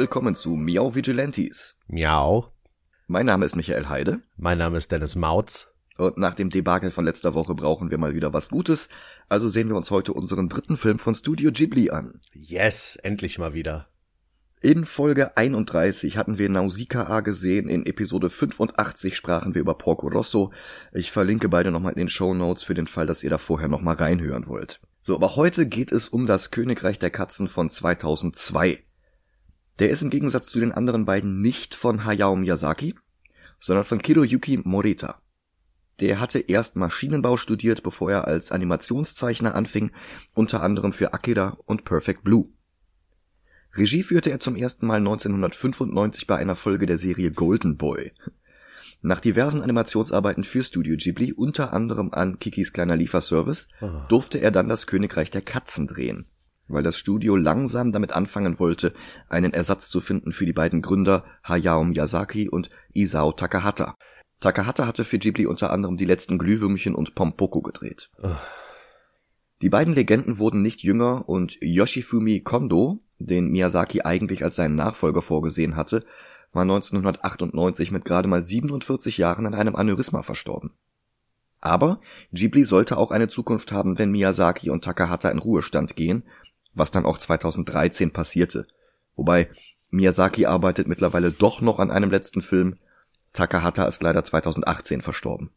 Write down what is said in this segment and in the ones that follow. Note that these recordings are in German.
Willkommen zu Miau Vigilantes. Miau. Mein Name ist Michael Heide. Mein Name ist Dennis Mautz. Und nach dem Debakel von letzter Woche brauchen wir mal wieder was Gutes. Also sehen wir uns heute unseren dritten Film von Studio Ghibli an. Yes, endlich mal wieder. In Folge 31 hatten wir Nausicaa gesehen, in Episode 85 sprachen wir über Porco Rosso. Ich verlinke beide nochmal in den Show Notes für den Fall, dass ihr da vorher nochmal reinhören wollt. So, aber heute geht es um das Königreich der Katzen von 2002. Der ist im Gegensatz zu den anderen beiden nicht von Hayao Miyazaki, sondern von Kiroyuki Morita. Der hatte erst Maschinenbau studiert, bevor er als Animationszeichner anfing, unter anderem für Akira und Perfect Blue. Regie führte er zum ersten Mal 1995 bei einer Folge der Serie Golden Boy. Nach diversen Animationsarbeiten für Studio Ghibli, unter anderem an Kikis kleiner Lieferservice, Ah. durfte er dann das Königreich der Katzen drehen, weil das Studio langsam damit anfangen wollte, einen Ersatz zu finden für die beiden Gründer Hayao Miyazaki und Isao Takahata. Takahata hatte für Ghibli unter anderem die letzten Glühwürmchen und Pompoko gedreht. Die beiden Legenden wurden nicht jünger und Yoshifumi Kondo, den Miyazaki eigentlich als seinen Nachfolger vorgesehen hatte, war 1998 mit gerade mal 47 Jahren an einem Aneurysma verstorben. Aber Ghibli sollte auch eine Zukunft haben, wenn Miyazaki und Takahata in Ruhestand gehen, was dann auch 2013 passierte. Wobei Miyazaki arbeitet mittlerweile doch noch an einem letzten Film, Takahata ist leider 2018 verstorben.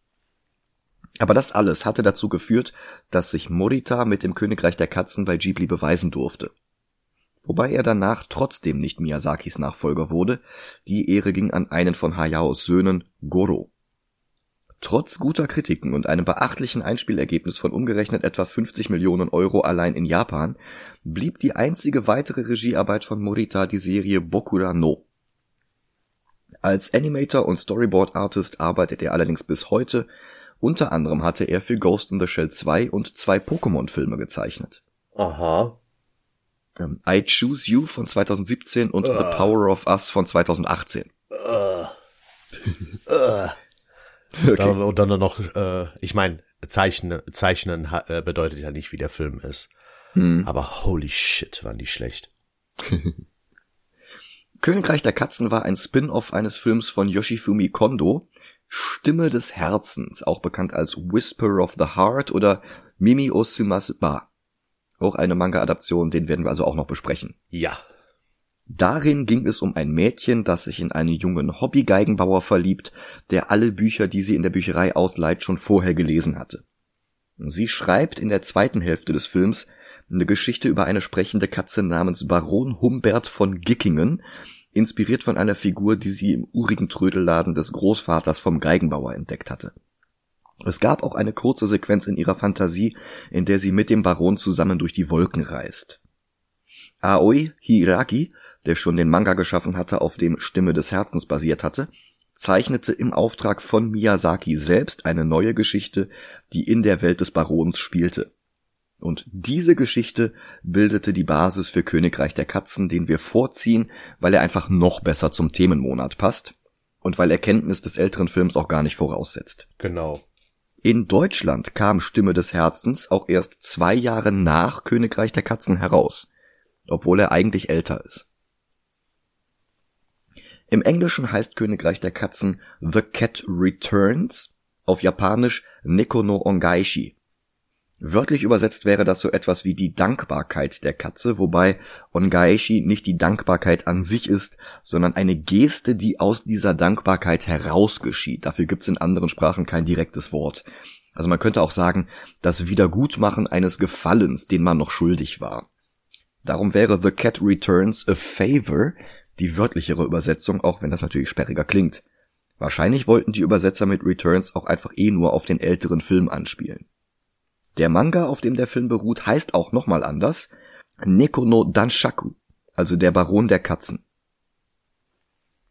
Aber das alles hatte dazu geführt, dass sich Morita mit dem Königreich der Katzen bei Ghibli beweisen durfte. Wobei er danach trotzdem nicht Miyazakis Nachfolger wurde, die Ehre ging an einen von Hayaos Söhnen, Goro. Trotz guter Kritiken und einem beachtlichen Einspielergebnis von umgerechnet etwa 50 Millionen Euro allein in Japan, blieb die einzige weitere Regiearbeit von Morita die Serie Bokura no. Als Animator und Storyboard Artist arbeitet er allerdings bis heute, unter anderem hatte er für Ghost in the Shell 2 und zwei Pokémon-Filme gezeichnet. Aha. Ähm, I Choose You von 2017 und The Power of Us von 2018. Dann, und dann noch, äh, ich meine, Zeichnen, Zeichnen äh, bedeutet ja nicht, wie der Film ist. Aber holy shit, waren die schlecht. Königreich der Katzen war ein Spin-off eines Films von Yoshifumi Kondo, Stimme des Herzens, auch bekannt als Whisper of the Heart oder Mimi Osumas Ba. Auch eine Manga-Adaption, den werden wir also auch noch besprechen. Ja. Darin ging es um ein Mädchen, das sich in einen jungen Hobby-Geigenbauer verliebt, der alle Bücher, die sie in der Bücherei ausleiht, schon vorher gelesen hatte. Sie schreibt in der zweiten Hälfte des Films eine Geschichte über eine sprechende Katze namens Baron Humbert von Gickingen, inspiriert von einer Figur, die sie im urigen Trödelladen des Großvaters vom Geigenbauer entdeckt hatte. Es gab auch eine kurze Sequenz in ihrer Fantasie, in der sie mit dem Baron zusammen durch die Wolken reist. Aoi Hiraki, der schon den Manga geschaffen hatte, auf dem Stimme des Herzens basiert hatte, zeichnete im Auftrag von Miyazaki selbst eine neue Geschichte, die in der Welt des Barons spielte. Und diese Geschichte bildete die Basis für Königreich der Katzen, den wir vorziehen, weil er einfach noch besser zum Themenmonat passt und weil er Kenntnis des älteren Films auch gar nicht voraussetzt. Genau. In Deutschland kam Stimme des Herzens auch erst zwei Jahre nach Königreich der Katzen heraus, obwohl er eigentlich älter ist. Im Englischen heißt Königreich der Katzen The Cat Returns, auf Japanisch Neko no Ongaishi. Wörtlich übersetzt wäre das so etwas wie die Dankbarkeit der Katze, wobei Ongaishi nicht die Dankbarkeit an sich ist, sondern eine Geste, die aus dieser Dankbarkeit herausgeschieht. Dafür gibt's in anderen Sprachen kein direktes Wort. Also man könnte auch sagen, das Wiedergutmachen eines Gefallens, den man noch schuldig war. Darum wäre The Cat Returns a Favor die wörtlichere Übersetzung, auch wenn das natürlich sperriger klingt. Wahrscheinlich wollten die Übersetzer mit Returns auch einfach eh nur auf den älteren Film anspielen. Der Manga, auf dem der Film beruht, heißt auch nochmal anders. Neko no Danshaku, also der Baron der Katzen.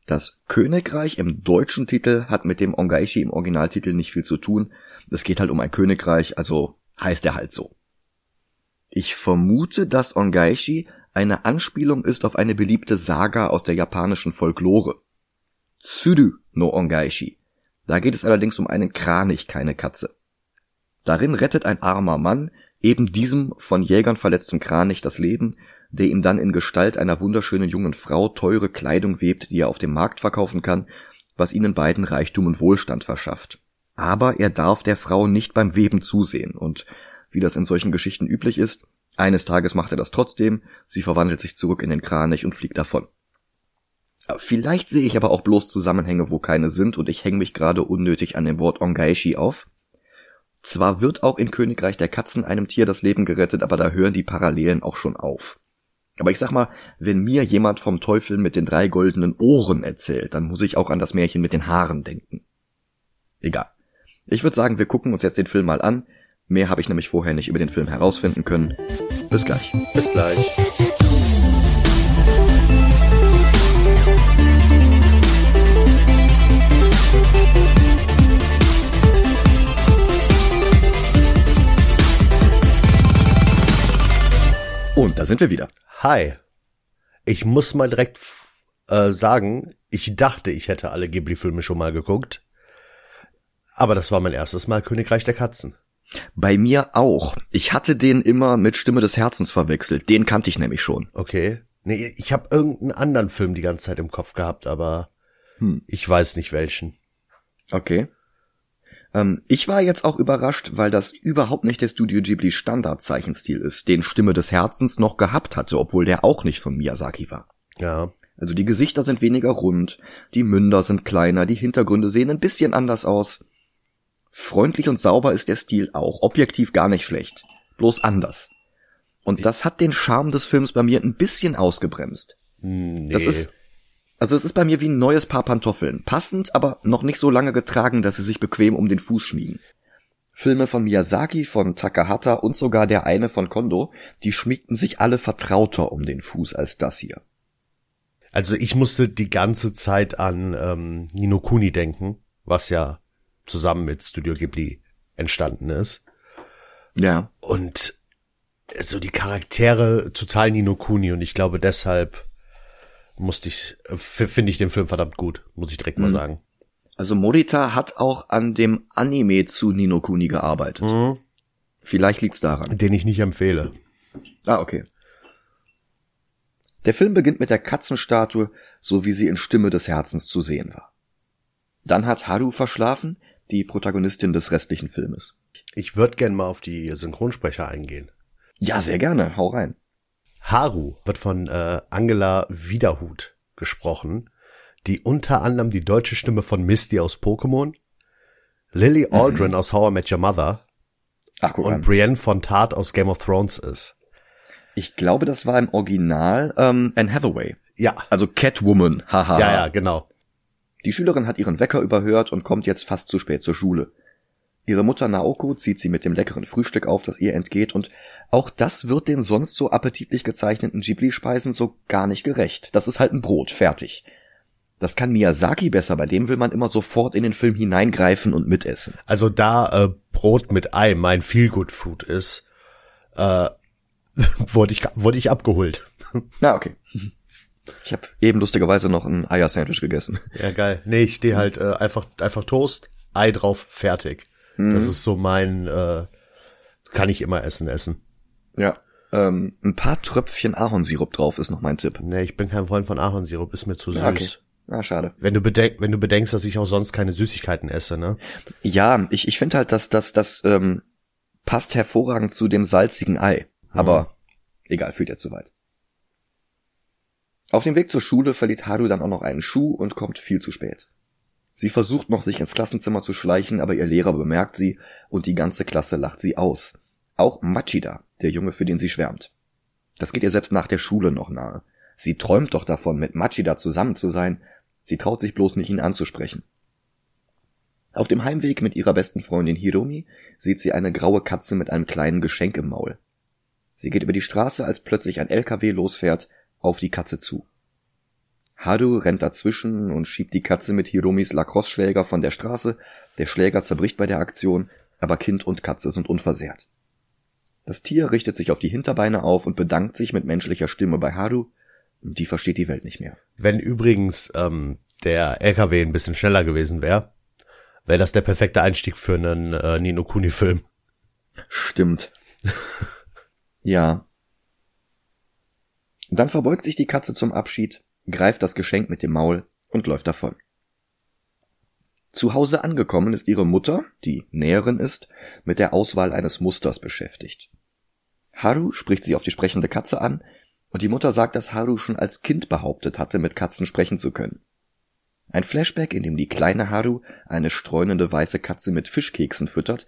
Das Königreich im deutschen Titel hat mit dem Ongaishi im Originaltitel nicht viel zu tun. Es geht halt um ein Königreich, also heißt er halt so. Ich vermute, dass Ongaishi eine Anspielung ist auf eine beliebte Saga aus der japanischen Folklore. Tsuru no Ongaishi. Da geht es allerdings um einen Kranich, keine Katze. Darin rettet ein armer Mann eben diesem von Jägern verletzten Kranich das Leben, der ihm dann in Gestalt einer wunderschönen jungen Frau teure Kleidung webt, die er auf dem Markt verkaufen kann, was ihnen beiden Reichtum und Wohlstand verschafft. Aber er darf der Frau nicht beim Weben zusehen, und wie das in solchen Geschichten üblich ist, eines Tages macht er das trotzdem, sie verwandelt sich zurück in den Kranich und fliegt davon. Vielleicht sehe ich aber auch bloß Zusammenhänge, wo keine sind, und ich hänge mich gerade unnötig an dem Wort Ongaishi auf. Zwar wird auch in Königreich der Katzen einem Tier das Leben gerettet, aber da hören die Parallelen auch schon auf. Aber ich sag mal, wenn mir jemand vom Teufel mit den drei goldenen Ohren erzählt, dann muss ich auch an das Märchen mit den Haaren denken. Egal. Ich würde sagen, wir gucken uns jetzt den Film mal an. Mehr habe ich nämlich vorher nicht über den Film herausfinden können. Bis gleich. Bis gleich. Und da sind wir wieder. Hi. Ich muss mal direkt äh, sagen, ich dachte, ich hätte alle Ghibli-Filme schon mal geguckt. Aber das war mein erstes Mal Königreich der Katzen. Bei mir auch. Ich hatte den immer mit Stimme des Herzens verwechselt. Den kannte ich nämlich schon. Okay. Nee, ich habe irgendeinen anderen Film die ganze Zeit im Kopf gehabt, aber hm. ich weiß nicht welchen. Okay. Ähm, ich war jetzt auch überrascht, weil das überhaupt nicht der Studio Ghibli Standardzeichenstil ist, den Stimme des Herzens noch gehabt hatte, obwohl der auch nicht von Miyazaki war. Ja. Also die Gesichter sind weniger rund, die Münder sind kleiner, die Hintergründe sehen ein bisschen anders aus. Freundlich und sauber ist der Stil auch, objektiv gar nicht schlecht, bloß anders. Und das hat den Charme des Films bei mir ein bisschen ausgebremst. Hm, nee. Das ist, also es ist bei mir wie ein neues Paar Pantoffeln. Passend, aber noch nicht so lange getragen, dass sie sich bequem um den Fuß schmiegen. Filme von Miyazaki, von Takahata und sogar der eine von Kondo, die schmiegten sich alle vertrauter um den Fuß als das hier. Also ich musste die ganze Zeit an ähm, Nino Kuni denken, was ja zusammen mit Studio Ghibli entstanden ist. Ja. Und so die Charaktere total Nino Kuni und ich glaube deshalb musste ich, finde ich den Film verdammt gut, muss ich direkt mal mhm. sagen. Also Morita hat auch an dem Anime zu Nino Kuni gearbeitet. Mhm. Vielleicht liegt's daran. Den ich nicht empfehle. Ah, okay. Der Film beginnt mit der Katzenstatue, so wie sie in Stimme des Herzens zu sehen war. Dann hat Haru verschlafen, die Protagonistin des restlichen Filmes. Ich würde gern mal auf die Synchronsprecher eingehen. Ja, sehr gerne. Hau rein. Haru wird von äh, Angela Wiederhut gesprochen, die unter anderem die deutsche Stimme von Misty aus Pokémon, Lily mhm. Aldrin mhm. aus How I Met Your Mother Ach, und an. Brienne von Tart aus Game of Thrones ist. Ich glaube, das war im Original ähm, Anne Hathaway. Ja. Also Catwoman, haha. Ja, ja, genau. Die Schülerin hat ihren Wecker überhört und kommt jetzt fast zu spät zur Schule. Ihre Mutter Naoko zieht sie mit dem leckeren Frühstück auf, das ihr entgeht, und auch das wird den sonst so appetitlich gezeichneten Ghibli-Speisen so gar nicht gerecht. Das ist halt ein Brot, fertig. Das kann Miyazaki besser, bei dem will man immer sofort in den Film hineingreifen und mitessen. Also da äh, Brot mit Ei mein Feelgood-Food ist, äh, wurde ich, wurde ich abgeholt. Na, okay. Ich habe eben lustigerweise noch ein Eier-Sandwich gegessen. Ja, geil. Nee, ich stehe halt äh, einfach, einfach Toast, Ei drauf, fertig. Mhm. Das ist so mein, äh, kann ich immer essen, essen. Ja. Ähm, ein paar Tröpfchen Ahornsirup drauf ist noch mein Tipp. Nee, ich bin kein Freund von Ahornsirup, ist mir zu süß. Okay. Ah, schade. Wenn du, bedenk, wenn du bedenkst, dass ich auch sonst keine Süßigkeiten esse, ne? Ja, ich, ich finde halt, dass das, das ähm, passt hervorragend zu dem salzigen Ei. Aber mhm. egal, führt jetzt zu weit. Auf dem Weg zur Schule verliert Haru dann auch noch einen Schuh und kommt viel zu spät. Sie versucht noch, sich ins Klassenzimmer zu schleichen, aber ihr Lehrer bemerkt sie und die ganze Klasse lacht sie aus. Auch Machida, der Junge, für den sie schwärmt. Das geht ihr selbst nach der Schule noch nahe. Sie träumt doch davon, mit Machida zusammen zu sein. Sie traut sich bloß nicht, ihn anzusprechen. Auf dem Heimweg mit ihrer besten Freundin Hiromi sieht sie eine graue Katze mit einem kleinen Geschenk im Maul. Sie geht über die Straße, als plötzlich ein LKW losfährt, auf die Katze zu. Haru rennt dazwischen und schiebt die Katze mit Hiromis Lacrosse-Schläger von der Straße. Der Schläger zerbricht bei der Aktion, aber Kind und Katze sind unversehrt. Das Tier richtet sich auf die Hinterbeine auf und bedankt sich mit menschlicher Stimme bei Haru. Die versteht die Welt nicht mehr. Wenn übrigens ähm, der LKW ein bisschen schneller gewesen wäre, wäre das der perfekte Einstieg für einen äh, Nino Kuni-Film. Stimmt. ja. Dann verbeugt sich die Katze zum Abschied, greift das Geschenk mit dem Maul und läuft davon. Zu Hause angekommen ist ihre Mutter, die Näherin ist, mit der Auswahl eines Musters beschäftigt. Haru spricht sie auf die sprechende Katze an, und die Mutter sagt, dass Haru schon als Kind behauptet hatte, mit Katzen sprechen zu können. Ein Flashback, in dem die kleine Haru eine streunende weiße Katze mit Fischkeksen füttert,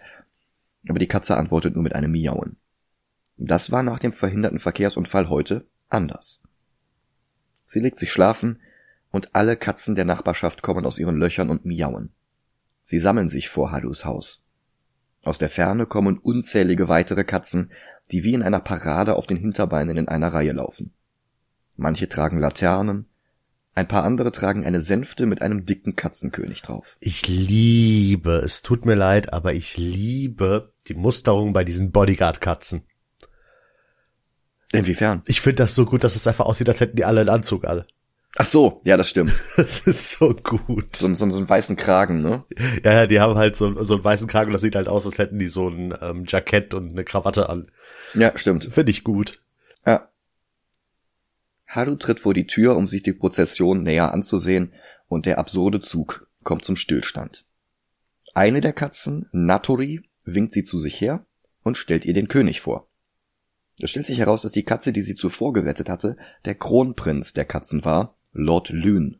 aber die Katze antwortet nur mit einem Miauen. Das war nach dem verhinderten Verkehrsunfall heute anders. Sie legt sich schlafen, und alle Katzen der Nachbarschaft kommen aus ihren Löchern und miauen. Sie sammeln sich vor Harus Haus. Aus der Ferne kommen unzählige weitere Katzen, die wie in einer Parade auf den Hinterbeinen in einer Reihe laufen. Manche tragen Laternen, ein paar andere tragen eine Sänfte mit einem dicken Katzenkönig drauf. Ich liebe, es tut mir leid, aber ich liebe die Musterung bei diesen Bodyguard-Katzen. Inwiefern? Ich finde das so gut, dass es einfach aussieht, als hätten die alle einen Anzug alle. Ach so, ja, das stimmt. Das ist so gut. So, so, so einen weißen Kragen, ne? Ja, ja, die haben halt so, so einen weißen Kragen und das sieht halt aus, als hätten die so ein ähm, Jackett und eine Krawatte an. Ja, stimmt. Finde ich gut. Ja. Haru tritt vor die Tür, um sich die Prozession näher anzusehen, und der absurde Zug kommt zum Stillstand. Eine der Katzen, Natori, winkt sie zu sich her und stellt ihr den König vor. Es stellt sich heraus, dass die Katze, die sie zuvor gerettet hatte, der Kronprinz der Katzen war, Lord Lune.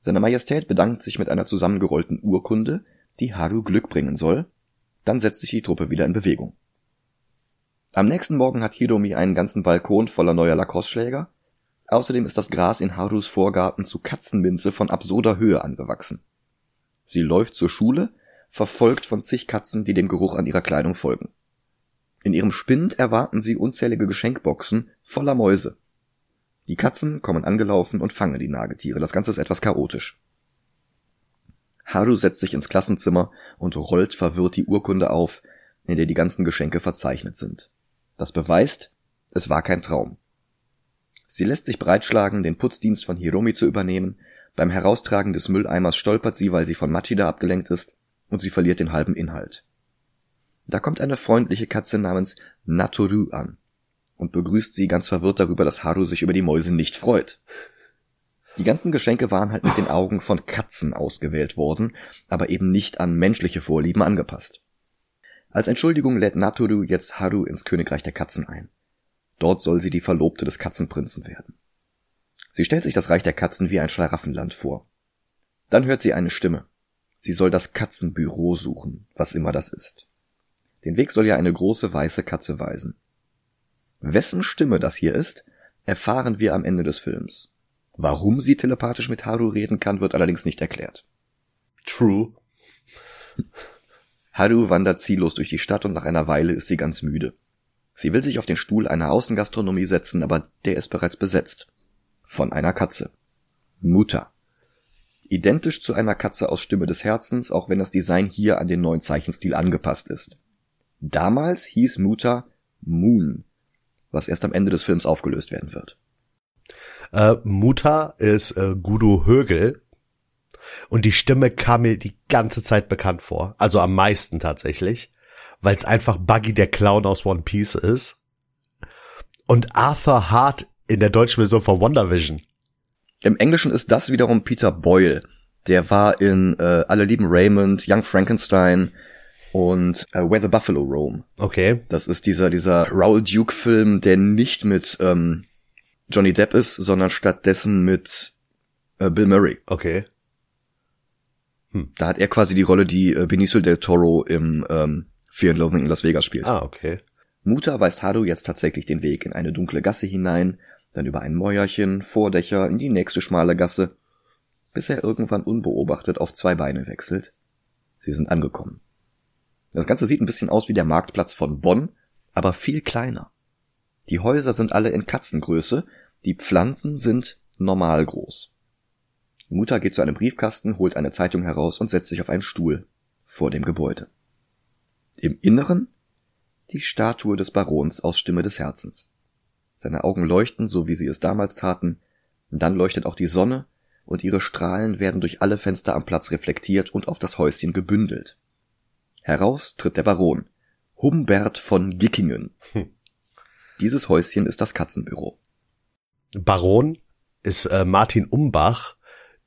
Seine Majestät bedankt sich mit einer zusammengerollten Urkunde, die Haru Glück bringen soll, dann setzt sich die Truppe wieder in Bewegung. Am nächsten Morgen hat Hiromi einen ganzen Balkon voller neuer Lacrosse-Schläger. Außerdem ist das Gras in Harus Vorgarten zu Katzenminze von absurder Höhe angewachsen. Sie läuft zur Schule, verfolgt von zig Katzen, die dem Geruch an ihrer Kleidung folgen. In ihrem Spind erwarten sie unzählige Geschenkboxen voller Mäuse. Die Katzen kommen angelaufen und fangen die Nagetiere. Das Ganze ist etwas chaotisch. Haru setzt sich ins Klassenzimmer und rollt verwirrt die Urkunde auf, in der die ganzen Geschenke verzeichnet sind. Das beweist, es war kein Traum. Sie lässt sich breitschlagen, den Putzdienst von Hiromi zu übernehmen. Beim Heraustragen des Mülleimers stolpert sie, weil sie von Machida abgelenkt ist, und sie verliert den halben Inhalt. Da kommt eine freundliche Katze namens Natoru an und begrüßt sie ganz verwirrt darüber, dass Haru sich über die Mäuse nicht freut. Die ganzen Geschenke waren halt mit den Augen von Katzen ausgewählt worden, aber eben nicht an menschliche Vorlieben angepasst. Als Entschuldigung lädt Natoru jetzt Haru ins Königreich der Katzen ein. Dort soll sie die Verlobte des Katzenprinzen werden. Sie stellt sich das Reich der Katzen wie ein Schlaraffenland vor. Dann hört sie eine Stimme. Sie soll das Katzenbüro suchen, was immer das ist. Den Weg soll ja eine große weiße Katze weisen. Wessen Stimme das hier ist, erfahren wir am Ende des Films. Warum sie telepathisch mit Haru reden kann, wird allerdings nicht erklärt. True. Haru wandert ziellos durch die Stadt und nach einer Weile ist sie ganz müde. Sie will sich auf den Stuhl einer Außengastronomie setzen, aber der ist bereits besetzt. Von einer Katze. Mutter. Identisch zu einer Katze aus Stimme des Herzens, auch wenn das Design hier an den neuen Zeichenstil angepasst ist. Damals hieß Muta Moon, was erst am Ende des Films aufgelöst werden wird. Äh, Muta ist äh, Gudo Högel und die Stimme kam mir die ganze Zeit bekannt vor, also am meisten tatsächlich, weil es einfach Buggy der Clown aus One Piece ist und Arthur Hart in der deutschen Version von WandaVision. Im Englischen ist das wiederum Peter Boyle. Der war in äh, Alle lieben Raymond, Young Frankenstein, und äh, Where the Buffalo Roam. Okay. Das ist dieser dieser Raoul Duke Film, der nicht mit ähm, Johnny Depp ist, sondern stattdessen mit äh, Bill Murray. Okay. Hm. Da hat er quasi die Rolle, die äh, Benicio del Toro im ähm, Fear and Loathing in Las Vegas spielt. Ah, okay. Muta weist Haru jetzt tatsächlich den Weg in eine dunkle Gasse hinein, dann über ein Mäuerchen, Vordächer, in die nächste schmale Gasse, bis er irgendwann unbeobachtet auf zwei Beine wechselt. Sie sind angekommen. Das Ganze sieht ein bisschen aus wie der Marktplatz von Bonn, aber viel kleiner. Die Häuser sind alle in Katzengröße, die Pflanzen sind normal groß. Mutter geht zu einem Briefkasten, holt eine Zeitung heraus und setzt sich auf einen Stuhl vor dem Gebäude. Im Inneren die Statue des Barons aus Stimme des Herzens. Seine Augen leuchten, so wie sie es damals taten, dann leuchtet auch die Sonne, und ihre Strahlen werden durch alle Fenster am Platz reflektiert und auf das Häuschen gebündelt. Heraus tritt der Baron, Humbert von Gickingen. Hm. Dieses Häuschen ist das Katzenbüro. Baron ist äh, Martin Umbach.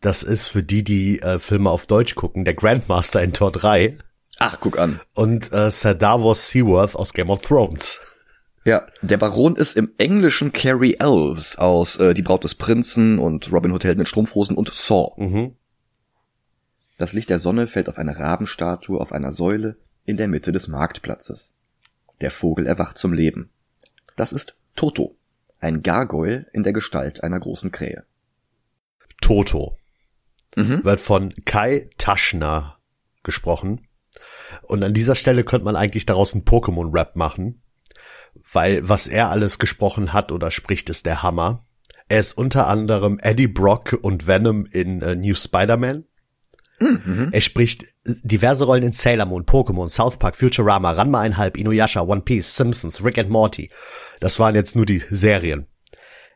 Das ist für die, die äh, Filme auf Deutsch gucken, der Grandmaster in Tor 3. Ach, guck an. Und äh, Sir Davos Seaworth aus Game of Thrones. Ja, der Baron ist im Englischen Carrie Elves aus äh, Die Braut des Prinzen und Robin Hood Helden in Strumpfhosen und Saw. Mhm. Das Licht der Sonne fällt auf eine Rabenstatue auf einer Säule in der Mitte des Marktplatzes. Der Vogel erwacht zum Leben. Das ist Toto, ein Gargoyle in der Gestalt einer großen Krähe. Toto Mhm. wird von Kai Taschner gesprochen. Und an dieser Stelle könnte man eigentlich daraus einen Pokémon-Rap machen, weil was er alles gesprochen hat oder spricht, ist der Hammer. Er ist unter anderem Eddie Brock und Venom in äh, New Spider-Man. Er spricht diverse Rollen in Sailor Moon, Pokémon, South Park, Futurama, Ranma einhalb, Inuyasha, One Piece, Simpsons, Rick and Morty. Das waren jetzt nur die Serien.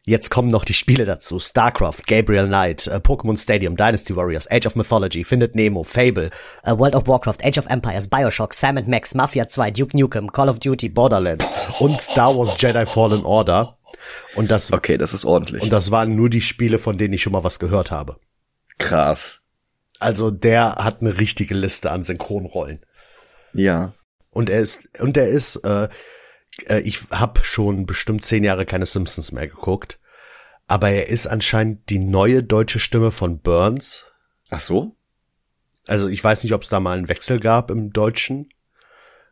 Jetzt kommen noch die Spiele dazu. StarCraft, Gabriel Knight, äh, Pokémon Stadium, Dynasty Warriors, Age of Mythology, Findet Nemo, Fable, äh, World of Warcraft, Age of Empires, Bioshock, Sam Max, Mafia 2, Duke Nukem, Call of Duty, Borderlands und Star Wars Jedi Fallen Order. Und das, Okay, das ist ordentlich. und das waren nur die Spiele, von denen ich schon mal was gehört habe. Krass. Also der hat eine richtige Liste an Synchronrollen. Ja. Und er ist, und er ist, äh, äh, ich habe schon bestimmt zehn Jahre keine Simpsons mehr geguckt. Aber er ist anscheinend die neue deutsche Stimme von Burns. Ach so? Also ich weiß nicht, ob es da mal einen Wechsel gab im Deutschen.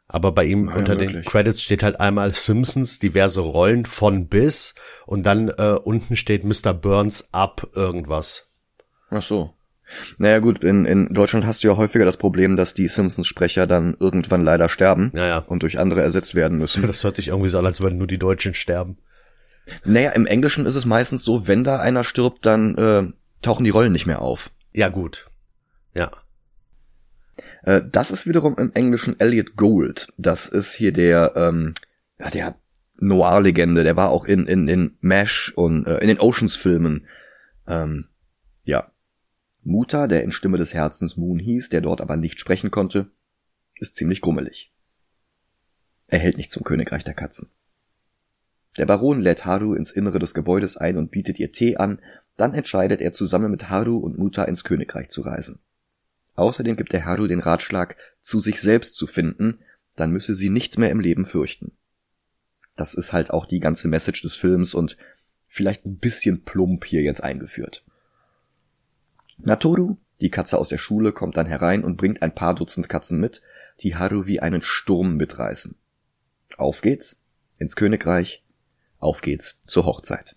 Aber bei ihm Ja, unter den möglich. Credits steht halt einmal Simpsons, diverse Rollen von bis und dann äh, unten steht Mr. Burns ab irgendwas. Ach so. Naja gut, in, in Deutschland hast du ja häufiger das Problem, dass die Simpsons-Sprecher dann irgendwann leider sterben Naja. und durch andere ersetzt werden müssen. Das hört sich irgendwie so an, als würden nur die Deutschen sterben. Naja, im Englischen ist es meistens so, wenn da einer stirbt, dann äh, tauchen die Rollen nicht mehr auf. Ja, gut. Ja. Äh, das ist wiederum im Englischen Elliot Gould. Das ist hier der, ähm, der Noir-Legende. Der war auch in, in, in MASH und äh, in den Oceans-Filmen. Ähm, ja. Muta, der in Stimme des Herzens Moon hieß, der dort aber nicht sprechen konnte, ist ziemlich grummelig. Er hält nicht zum Königreich der Katzen. Der Baron lädt Haru ins Innere des Gebäudes ein und bietet ihr Tee an, dann entscheidet er zusammen mit Haru und Muta ins Königreich zu reisen. Außerdem gibt er Haru den Ratschlag, zu sich selbst zu finden, dann müsse sie nichts mehr im Leben fürchten. Das ist halt auch die ganze Message des Films und vielleicht ein bisschen plump hier jetzt eingeführt. Natoru, die Katze aus der Schule, kommt dann herein und bringt ein paar Dutzend Katzen mit, die Haru wie einen Sturm mitreißen. Auf geht's ins Königreich, auf geht's zur Hochzeit.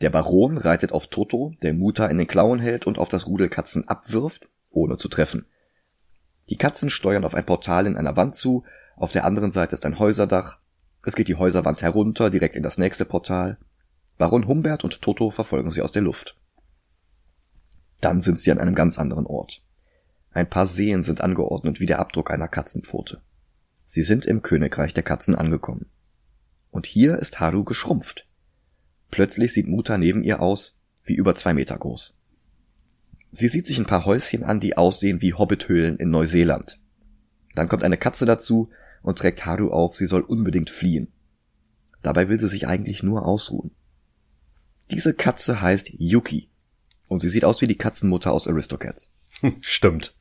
Der Baron reitet auf Toto, der Muta in den Klauen hält und auf das Rudel Katzen abwirft, ohne zu treffen. Die Katzen steuern auf ein Portal in einer Wand zu, auf der anderen Seite ist ein Häuserdach, es geht die Häuserwand herunter, direkt in das nächste Portal. Baron Humbert und Toto verfolgen sie aus der Luft. Dann sind sie an einem ganz anderen Ort. Ein paar Seen sind angeordnet wie der Abdruck einer Katzenpfote. Sie sind im Königreich der Katzen angekommen. Und hier ist Haru geschrumpft. Plötzlich sieht Muta neben ihr aus, wie über zwei Meter groß. Sie sieht sich ein paar Häuschen an, die aussehen wie Hobbithöhlen in Neuseeland. Dann kommt eine Katze dazu und trägt Haru auf, sie soll unbedingt fliehen. Dabei will sie sich eigentlich nur ausruhen. Diese Katze heißt Yuki und sie sieht aus wie die Katzenmutter aus Aristocats. Stimmt.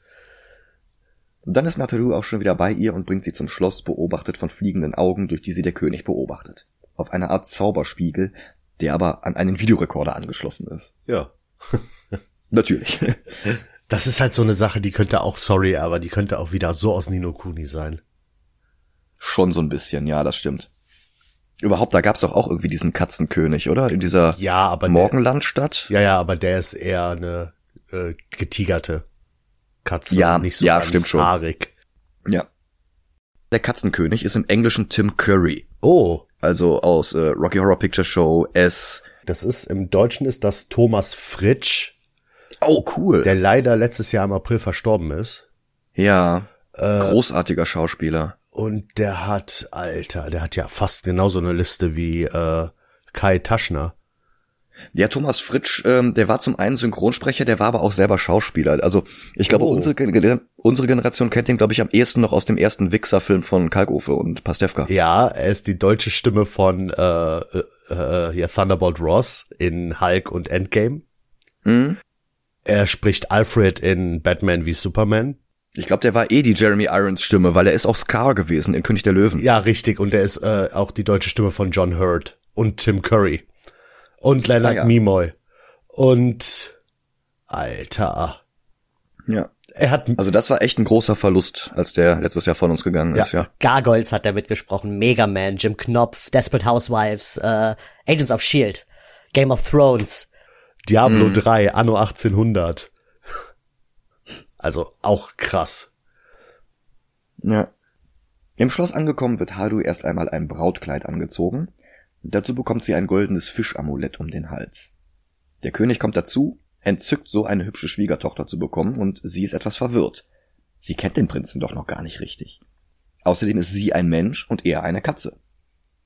Dann ist Nataru auch schon wieder bei ihr und bringt sie zum Schloss, beobachtet von fliegenden Augen, durch die sie der König beobachtet. Auf einer Art Zauberspiegel, der aber an einen Videorekorder angeschlossen ist. Ja. Natürlich. Das ist halt so eine Sache, die könnte auch, sorry, aber die könnte auch wieder so aus Nino Kuni sein. Schon so ein bisschen, ja, das stimmt. Überhaupt, da gab's doch auch irgendwie diesen Katzenkönig, oder? In dieser Ja, aber der, Morgenlandstadt. ja, ja, aber der ist eher eine äh, getigerte Katze, Ja, nicht so ja, ganz stimmt schon. haarig. Ja. Der Katzenkönig ist im Englischen Tim Curry. Oh, Also aus äh, Rocky Horror Picture Show S. das ist im Deutschen ist das Thomas Fritsch, Oh, cool. der leider letztes Jahr im April verstorben ist. ja. Äh, Großartiger Schauspieler. Und der hat, Alter, der hat ja fast genauso eine Liste wie äh, Kai Taschner. Ja, Thomas Fritsch, ähm, der war zum einen Synchronsprecher, der war aber auch selber Schauspieler. Also ich glaube, Oh. unsere, Gen- unsere Generation kennt ihn, glaube ich, am ehesten noch aus dem ersten Wichser-Film von Kalkofe und Pastewka. Ja, er ist die deutsche Stimme von äh, äh, äh, hier Thunderbolt Ross in Hulk und Endgame. Mhm. Er spricht Alfred in Batman wie Superman. Ich glaube, der war eh die Jeremy Irons Stimme, weil er ist auch Scar gewesen in König der Löwen. Ja, richtig. Und er ist äh, auch die deutsche Stimme von John Hurt und Tim Curry und Leonard Ah, ja. Nimoy. Und Alter, Ja. er hat Also das war echt ein großer Verlust, als der letztes Jahr von uns gegangen ist, ja. Gargoyles hat er mitgesprochen, Mega Man, Jim Knopf, Desperate Housewives, äh, Agents of S.H.I.E.L.D., Game of Thrones. Diablo Mhm. 3 Anno 1800. Also auch krass. Ja. Im Schloss angekommen wird Haru erst einmal ein Brautkleid angezogen. Dazu bekommt sie ein goldenes Fischamulett um den Hals. Der König kommt dazu, entzückt so eine hübsche Schwiegertochter zu bekommen und sie ist etwas verwirrt. Sie kennt den Prinzen doch noch gar nicht richtig. Außerdem ist sie ein Mensch und er eine Katze.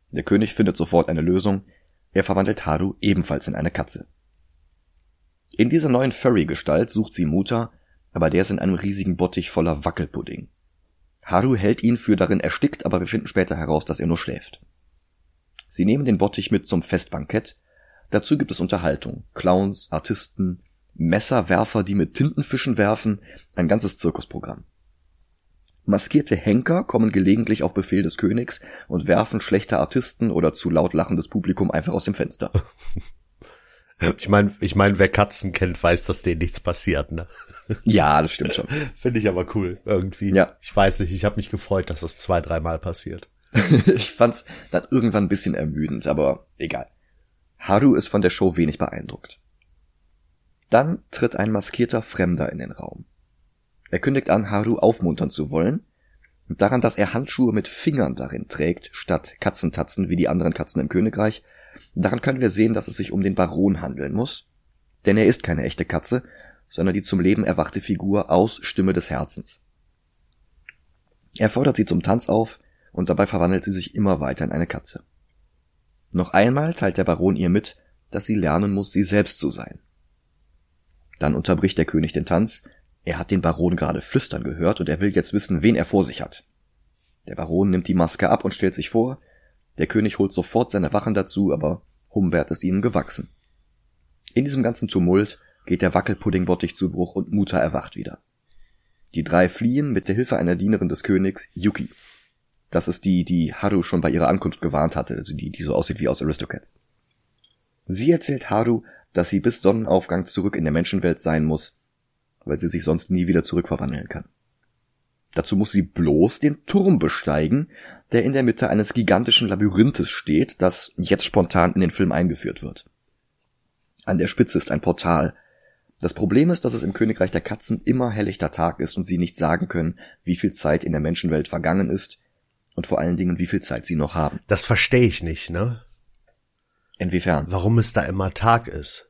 Der König findet sofort eine Lösung. Er verwandelt Haru ebenfalls in eine Katze. In dieser neuen Furry-Gestalt sucht sie Muta, aber der ist in einem riesigen Bottich voller Wackelpudding. Haru hält ihn für darin erstickt, aber wir finden später heraus, dass er nur schläft. Sie nehmen den Bottich mit zum Festbankett. Dazu gibt es Unterhaltung, Clowns, Artisten, Messerwerfer, die mit Tintenfischen werfen, ein ganzes Zirkusprogramm. Maskierte Henker kommen gelegentlich auf Befehl des Königs und werfen schlechte Artisten oder zu laut lachendes Publikum einfach aus dem Fenster. Ich meine, ich mein, wer Katzen kennt, weiß, dass denen nichts passiert, ne? Ja, das stimmt schon. Finde ich aber cool, irgendwie. Ja. Ich weiß nicht, ich habe mich gefreut, dass das zwei, dreimal passiert. ich fand's dann irgendwann ein bisschen ermüdend, aber egal. Haru ist von der Show wenig beeindruckt. Dann tritt ein maskierter Fremder in den Raum. Er kündigt an, Haru aufmuntern zu wollen, und daran, dass er Handschuhe mit Fingern darin trägt, statt Katzentatzen wie die anderen Katzen im Königreich, daran können wir sehen, dass es sich um den Baron handeln muss, denn er ist keine echte Katze, sondern die zum Leben erwachte Figur aus Stimme des Herzens. Er fordert sie zum Tanz auf, und dabei verwandelt sie sich immer weiter in eine Katze. Noch einmal teilt der Baron ihr mit, dass sie lernen muss, sie selbst zu sein. Dann unterbricht der König den Tanz, er hat den Baron gerade flüstern gehört und er will jetzt wissen, wen er vor sich hat. Der Baron nimmt die Maske ab und stellt sich vor, der König holt sofort seine Wachen dazu, aber Humbert ist ihnen gewachsen. In diesem ganzen Tumult geht der Wackelpuddingbottich zu Bruch und Mutter erwacht wieder. Die drei fliehen mit der Hilfe einer Dienerin des Königs, Yuki. Das ist die, die Haru schon bei ihrer Ankunft gewarnt hatte, also die, die so aussieht wie aus Aristocats. Sie erzählt Haru, dass sie bis Sonnenaufgang zurück in der Menschenwelt sein muss, weil sie sich sonst nie wieder zurückverwandeln kann. Dazu muss sie bloß den Turm besteigen, der in der Mitte eines gigantischen Labyrinthes steht, das jetzt spontan in den Film eingeführt wird. An der Spitze ist ein Portal. Das Problem ist, dass es im Königreich der Katzen immer helllichter Tag ist und sie nicht sagen können, wie viel Zeit in der Menschenwelt vergangen ist und vor allen Dingen, wie viel Zeit sie noch haben. Das verstehe ich nicht, ne? Inwiefern? Warum es da immer Tag ist.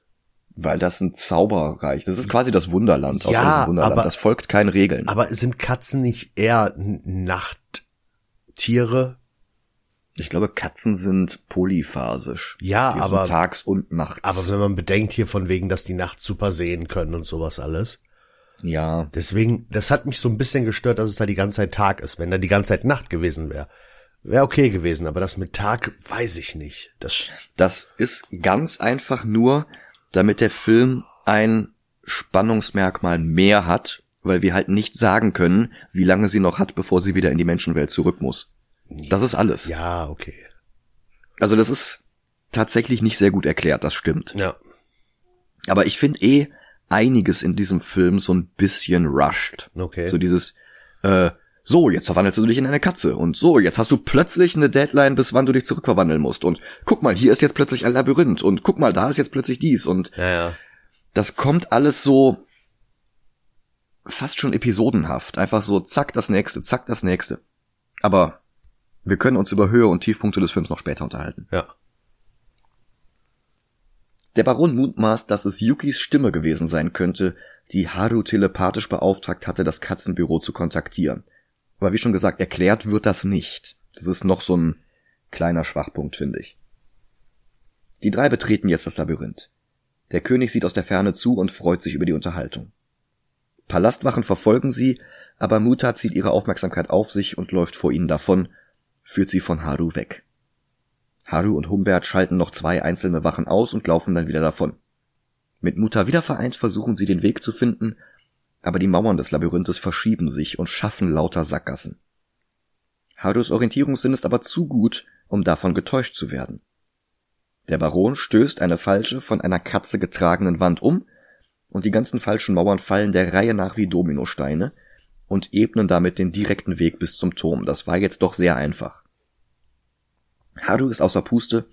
Weil das ein Zauberreich. Das ist quasi das Wunderland Ja, im Wunderland. aber- das folgt keinen Regeln. Aber sind Katzen nicht eher Nachttiere? Ich glaube, Katzen sind polyphasisch. Ja, Die aber- tags und nachts. Aber wenn man bedenkt hier von wegen, dass die nachts super sehen können und sowas alles. ja, Deswegen, das hat mich so ein bisschen gestört, dass es da die ganze Zeit Tag ist. Wenn da die ganze Zeit Nacht gewesen wäre, wäre okay gewesen. Aber das mit Tag weiß ich nicht. Das, das ist ganz einfach nur, damit der Film ein Spannungsmerkmal mehr hat, weil wir halt nicht sagen können, wie lange sie noch hat, bevor sie wieder in die Menschenwelt zurück muss. Das ist alles. ja, okay. Also das ist tatsächlich nicht sehr gut erklärt, das stimmt. Ja. Aber ich finde eh einiges in diesem Film so ein bisschen rushed. Okay. So dieses, äh, so, jetzt verwandelst du dich in eine Katze und so, jetzt hast du plötzlich eine Deadline, bis wann du dich zurückverwandeln musst und guck mal, hier ist jetzt plötzlich ein Labyrinth und guck mal, da ist jetzt plötzlich dies und Ja, ja. das kommt alles so fast schon episodenhaft. Einfach so, zack, das nächste, zack, das nächste. Aber wir können uns über Höhe und Tiefpunkte des Films noch später unterhalten. Ja. Der Baron mutmaßt, dass es Yukis Stimme gewesen sein könnte, die Haru telepathisch beauftragt hatte, das Katzenbüro zu kontaktieren. Aber wie schon gesagt, erklärt wird das nicht. Das ist noch so ein kleiner Schwachpunkt, finde ich. Die drei betreten jetzt das Labyrinth. Der König sieht aus der Ferne zu und freut sich über die Unterhaltung. Palastwachen verfolgen sie, aber Muta zieht ihre Aufmerksamkeit auf sich und läuft vor ihnen davon, führt sie von Haru weg. Haru und Humbert schalten noch zwei einzelne Wachen aus und laufen dann wieder davon. Mit Mutter wieder vereint versuchen sie den Weg zu finden, aber die Mauern des Labyrinthes verschieben sich und schaffen lauter Sackgassen. Harus Orientierungssinn ist aber zu gut, um davon getäuscht zu werden. Der Baron stößt eine falsche, von einer Katze getragenen Wand um, und die ganzen falschen Mauern fallen der Reihe nach wie Dominosteine und ebnen damit den direkten Weg bis zum Turm. Das war jetzt doch sehr einfach. Haru ist außer Puste,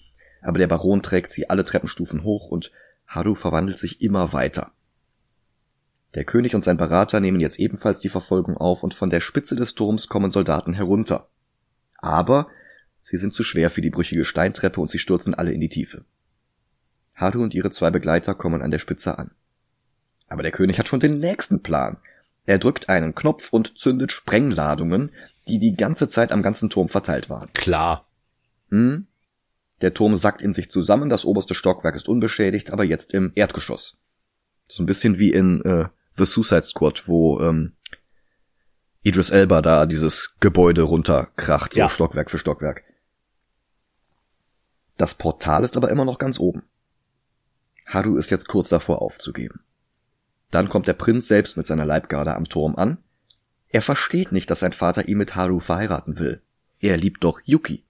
aber der Baron trägt sie alle Treppenstufen hoch und Haru verwandelt sich immer weiter. Der König und sein Berater nehmen jetzt ebenfalls die Verfolgung auf und von der Spitze des Turms kommen Soldaten herunter. Aber sie sind zu schwer für die brüchige Steintreppe und sie stürzen alle in die Tiefe. Haru und ihre zwei Begleiter kommen an der Spitze an. Aber der König hat schon den nächsten Plan. Er drückt einen Knopf und zündet Sprengladungen, die die ganze Zeit am ganzen Turm verteilt waren. Klar. Hm? Der Turm sackt in sich zusammen, das oberste Stockwerk ist unbeschädigt, aber jetzt im Erdgeschoss. So ein bisschen wie in äh, The Suicide Squad, wo ähm, Idris Elba da dieses Gebäude runterkracht, so Ja. Stockwerk für Stockwerk. Das Portal ist aber immer noch ganz oben. Haru ist jetzt kurz davor aufzugeben. Dann kommt der Prinz selbst mit seiner Leibgarde am Turm an. Er versteht nicht, dass sein Vater ihn mit Haru verheiraten will. Er liebt doch Yuki.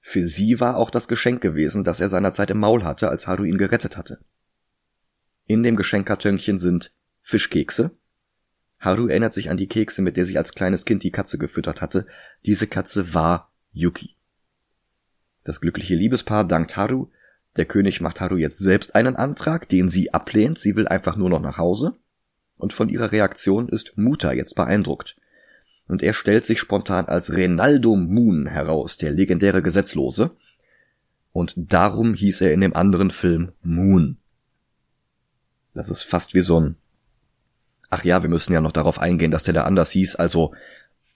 Für sie war auch das Geschenk gewesen, das er seinerzeit im Maul hatte, als Haru ihn gerettet hatte. In dem Geschenkkartönchen sind Fischkekse. Haru erinnert sich an die Kekse, mit der sie als kleines Kind die Katze gefüttert hatte. Diese Katze war Yuki. Das glückliche Liebespaar dankt Haru. Der König macht Haru jetzt selbst einen Antrag, den sie ablehnt. Sie will einfach nur noch nach Hause. Und von ihrer Reaktion ist Muta jetzt beeindruckt. Und er stellt sich spontan als Renaldo Moon heraus, der legendäre Gesetzlose. Und darum hieß er in dem anderen Film Moon. Das ist fast wie so ein Ach ja, wir müssen ja noch darauf eingehen, dass der da anders hieß, also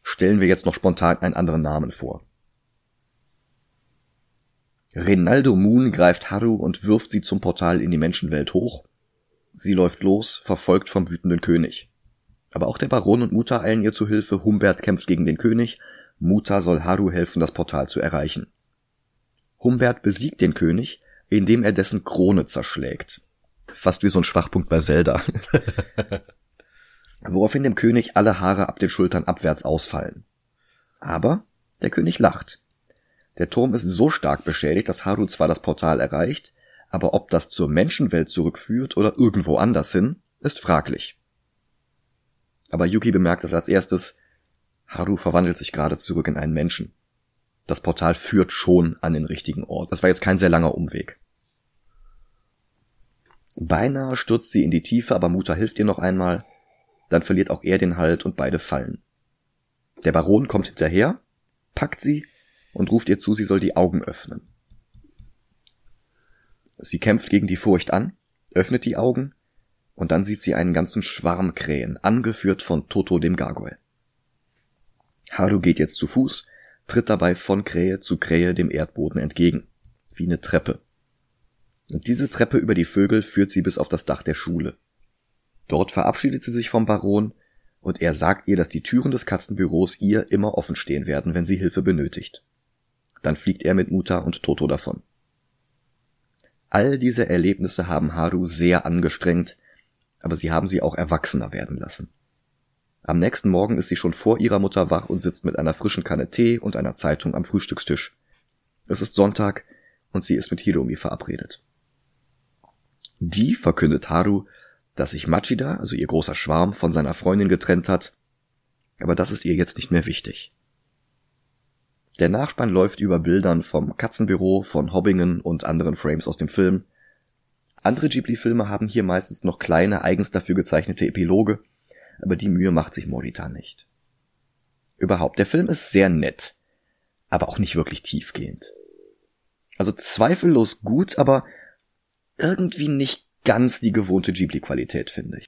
stellen wir jetzt noch spontan einen anderen Namen vor. Renaldo Moon greift Haru und wirft sie zum Portal in die Menschenwelt hoch. Sie läuft los, verfolgt vom wütenden König. Aber auch der Baron und Muta eilen ihr zu Hilfe, Humbert kämpft gegen den König, Muta soll Haru helfen, das Portal zu erreichen. Humbert besiegt den König, indem er dessen Krone zerschlägt. Fast wie so ein Schwachpunkt bei Zelda. Woraufhin dem König alle Haare ab den Schultern abwärts ausfallen. Aber der König lacht. Der Turm ist so stark beschädigt, dass Haru zwar das Portal erreicht, aber ob das zur Menschenwelt zurückführt oder irgendwo anders hin, ist fraglich. Aber Yuki bemerkt es als erstes, Haru verwandelt sich gerade zurück in einen Menschen. Das Portal führt schon an den richtigen Ort. Das war jetzt kein sehr langer Umweg. Beinahe stürzt sie in die Tiefe, aber Mutter hilft ihr noch einmal. Dann verliert auch er den Halt und beide fallen. Der Baron kommt hinterher, packt sie und ruft ihr zu, sie soll die Augen öffnen. Sie kämpft gegen die Furcht an, öffnet die Augen und dann sieht sie einen ganzen Schwarm Krähen, angeführt von Toto dem Gargoyle. Haru geht jetzt zu Fuß, tritt dabei von Krähe zu Krähe dem Erdboden entgegen, wie eine Treppe. Und diese Treppe über die Vögel führt sie bis auf das Dach der Schule. Dort verabschiedet sie sich vom Baron und er sagt ihr, dass die Türen des Katzenbüros ihr immer offen stehen werden, wenn sie Hilfe benötigt. Dann fliegt er mit Muta und Toto davon. All diese Erlebnisse haben Haru sehr angestrengt, aber sie haben sie auch erwachsener werden lassen. Am nächsten Morgen ist sie schon vor ihrer Mutter wach und sitzt mit einer frischen Kanne Tee und einer Zeitung am Frühstückstisch. Es ist Sonntag und sie ist mit Hiromi verabredet. Die verkündet Haru, dass sich Machida, also ihr großer Schwarm, von seiner Freundin getrennt hat, aber das ist ihr jetzt nicht mehr wichtig. Der Nachspann läuft über Bildern vom Katzenbüro, von Hobbingen und anderen Frames aus dem Film. Andere Ghibli-Filme haben hier meistens noch kleine, eigens dafür gezeichnete Epiloge, aber die Mühe macht sich Morita nicht. Überhaupt, der Film ist sehr nett, aber auch nicht wirklich tiefgehend. Also zweifellos gut, aber irgendwie nicht ganz die gewohnte Ghibli-Qualität, finde ich.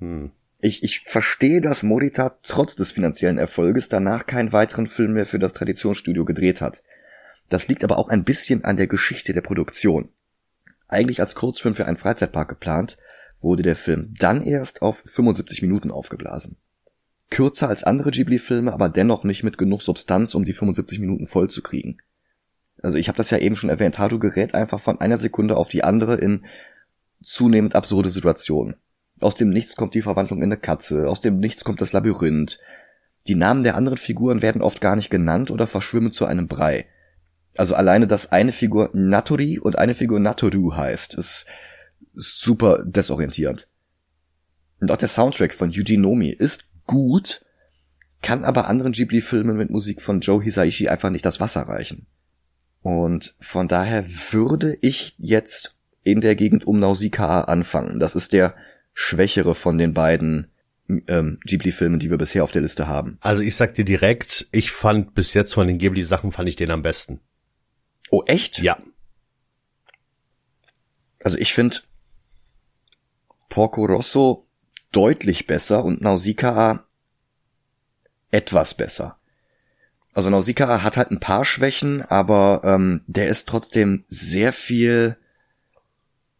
Hm. Ich, ich verstehe, dass Morita trotz des finanziellen Erfolges danach keinen weiteren Film mehr für das Traditionsstudio gedreht hat. Das liegt aber auch ein bisschen an der Geschichte der Produktion. Eigentlich als Kurzfilm für einen Freizeitpark geplant, wurde der Film dann erst auf 75 Minuten aufgeblasen. Kürzer als andere Ghibli-Filme, aber dennoch nicht mit genug Substanz, um die 75 Minuten voll zu kriegen. Also ich habe das ja eben schon erwähnt, Haru gerät einfach von einer Sekunde auf die andere in zunehmend absurde Situationen. Aus dem Nichts kommt die Verwandlung in eine Katze, aus dem Nichts kommt das Labyrinth. Die Namen der anderen Figuren werden oft gar nicht genannt oder verschwimmen zu einem Brei. Also alleine, dass eine Figur Natori und eine Figur Natoru heißt, ist super desorientierend. Und auch der Soundtrack von Yuji Nomi ist gut, kann aber anderen Ghibli-Filmen mit Musik von Joe Hisaishi einfach nicht das Wasser reichen. Und von daher würde ich jetzt in der Gegend um Nausicaa anfangen. Das ist der schwächere von den beiden ähm, Ghibli-Filmen, die wir bisher auf der Liste haben. Also ich sag dir direkt, ich fand bis jetzt von den Ghibli-Sachen fand ich den am besten. Oh, echt? Ja. Also ich finde Porco Rosso deutlich besser und Nausicaa etwas besser. Also Nausicaa hat halt ein paar Schwächen, aber ähm, der ist trotzdem sehr viel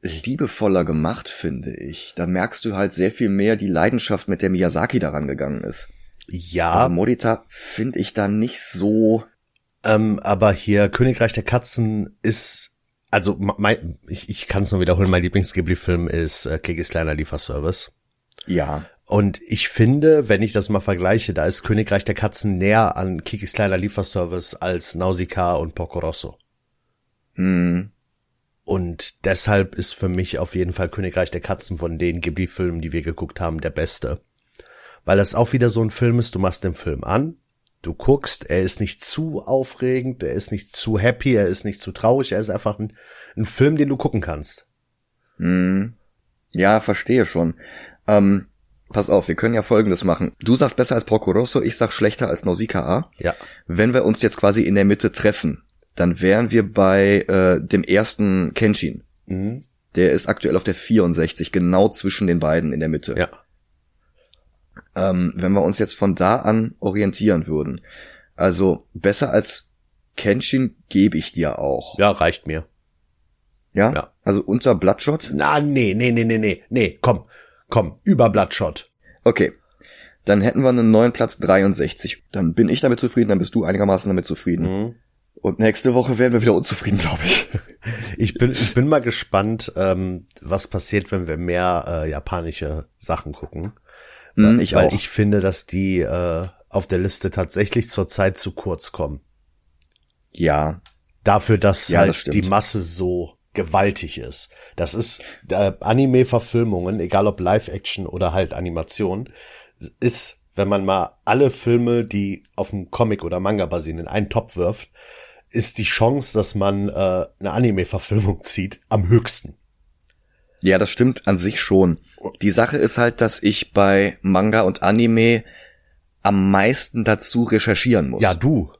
liebevoller gemacht, finde ich. Da merkst du halt sehr viel mehr die Leidenschaft, mit der Miyazaki daran gegangen ist. Ja. Also Morita finde ich da nicht so. Ähm, aber hier Königreich der Katzen ist also mein, ich, ich kann es nur wiederholen, mein Lieblings-Ghibli-Film ist äh, Kikis kleiner Lieferservice. Ja. Und ich finde, wenn ich das mal vergleiche, da ist Königreich der Katzen näher an Kikis kleiner Lieferservice als Nausicaa und Porco Rosso. Hm. Und deshalb ist für mich auf jeden Fall Königreich der Katzen von den Ghibli-Filmen, die wir geguckt haben, der beste. Weil das auch wieder so ein Film ist, du machst den Film an, du guckst, er ist nicht zu aufregend, er ist nicht zu happy, er ist nicht zu traurig, er ist einfach ein, ein Film, den du gucken kannst. Hm. Ja, verstehe schon. Ähm, pass auf, wir können ja Folgendes machen. Du sagst besser als Porco Rosso, ich sag schlechter als Nausicaa. Ja. Wenn wir uns jetzt quasi in der Mitte treffen, dann wären wir bei äh, dem ersten Kenshin. Mhm. Der ist aktuell auf der 64, genau zwischen den beiden in der Mitte. Ja. Ähm, wenn wir uns jetzt von da an orientieren würden. Also besser als Kenshin gebe ich dir auch. Ja, reicht mir. Ja? Ja. Also unter Bloodshot? Na, nee, nee, nee, nee, nee, nee, komm, komm, über Bloodshot. Okay. Dann hätten wir einen neuen Platz 63. Dann bin ich damit zufrieden, dann bist du einigermaßen damit zufrieden. Mhm. Und nächste Woche werden wir wieder unzufrieden, glaube ich. Ich bin, ich bin mal gespannt, ähm, was passiert, wenn wir mehr äh, japanische Sachen gucken. Weil, ich weil auch. ich finde, dass die äh, auf der Liste tatsächlich zurzeit zu kurz kommen. Ja. Dafür, dass Ja, das halt stimmt. die Masse so gewaltig ist. Das ist äh, Anime-Verfilmungen, egal ob Live-Action oder halt Animation, ist, wenn man mal alle Filme, die auf einem Comic oder Manga basieren, in einen Topf wirft, ist die Chance, dass man äh, eine Anime-Verfilmung zieht, am höchsten. Ja, das stimmt an sich schon. Die Sache ist halt, dass ich bei Manga und Anime am meisten dazu recherchieren muss. Ja, du.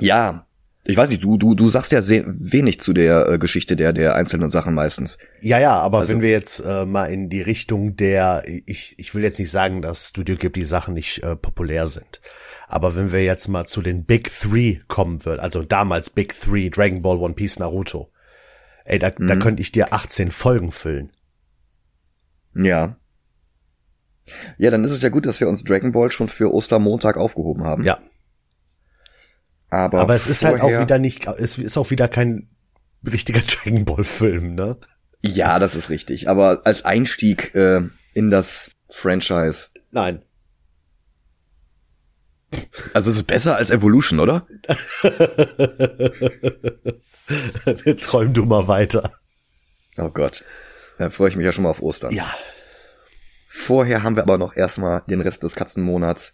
Ja. Ich weiß nicht, du, du, du sagst ja sehr wenig zu der äh, Geschichte der, der einzelnen Sachen meistens. Ja, ja, aber Also- wenn wir jetzt äh, mal in die Richtung der, ich, ich will jetzt nicht sagen, dass Studio Ghibli Sachen nicht äh, populär sind, aber wenn wir jetzt mal zu den Big Three kommen würden, also damals Big Three, Dragon Ball, One Piece, Naruto, ey, da, Mhm. da könnte ich dir 18 Folgen füllen. Ja. Ja, dann ist es ja gut, dass wir uns Dragon Ball schon für Ostermontag aufgehoben haben. Ja, Aber, aber es ist halt auch wieder nicht, es ist auch wieder kein richtiger Dragon Ball Film, ne? Ja, das ist richtig. Aber als Einstieg äh, in das Franchise. Nein. Also es ist besser als Evolution, oder? Träum du mal weiter. Oh Gott. Da freue ich mich ja schon mal auf Ostern. Ja. Vorher haben wir aber noch erstmal den Rest des Katzenmonats.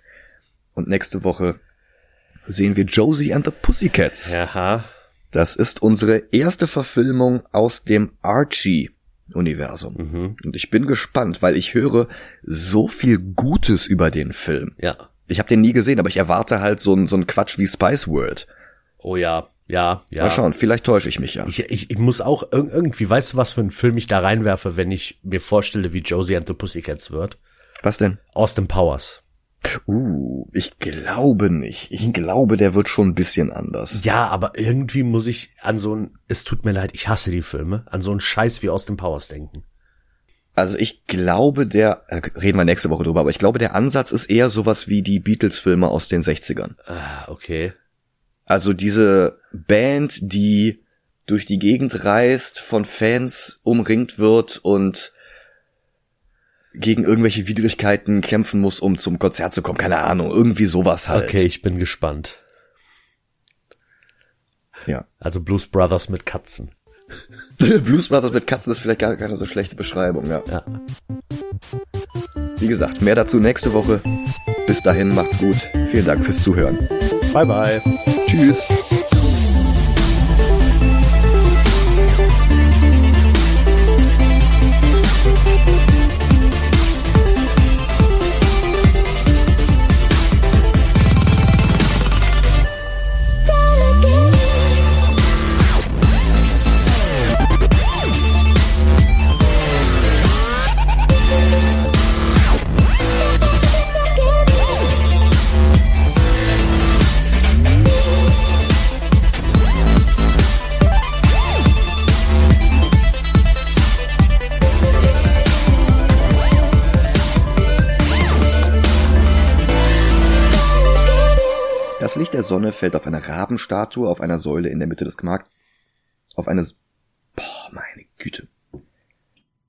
Und nächste Woche sehen wir Josie and the Pussycats. Aha. Das ist unsere erste Verfilmung aus dem Archie-Universum. Mhm. Und ich bin gespannt, weil ich höre so viel Gutes über den Film. Ja. Ich habe den nie gesehen, aber ich erwarte halt so ein so Quatsch wie Spice World. Oh ja. Ja, ja. Mal schauen, vielleicht täusche ich mich ja. Ich, ich, ich muss auch ir- irgendwie, weißt du, was für einen Film ich da reinwerfe, wenn ich mir vorstelle, wie Josie and the Pussycats wird? Was denn? Austin Powers. Uh, ich glaube nicht. Ich glaube, der wird schon ein bisschen anders. Ja, aber irgendwie muss ich an so ein, es tut mir leid, ich hasse die Filme, an so einen Scheiß wie Austin Powers denken. Also ich glaube, der, äh, reden wir nächste Woche drüber, aber ich glaube, der Ansatz ist eher sowas wie die Beatles-Filme aus den 60ern. Ah, okay. Also diese Band, die durch die Gegend reist, von Fans umringt wird und gegen irgendwelche Widrigkeiten kämpfen muss, um zum Konzert zu kommen. Keine Ahnung, irgendwie sowas halt. Okay, ich bin gespannt. Ja. Also Blues Brothers mit Katzen. Blues Brothers mit Katzen ist vielleicht gar keine so schlechte Beschreibung, ja. Ja. Wie gesagt, mehr dazu nächste Woche. Bis dahin, macht's gut. Vielen Dank fürs Zuhören. Bye bye. Tschüss. Licht der Sonne fällt auf eine Rabenstatue auf einer Säule in der Mitte des Markts. Auf eine... Boah, meine Güte.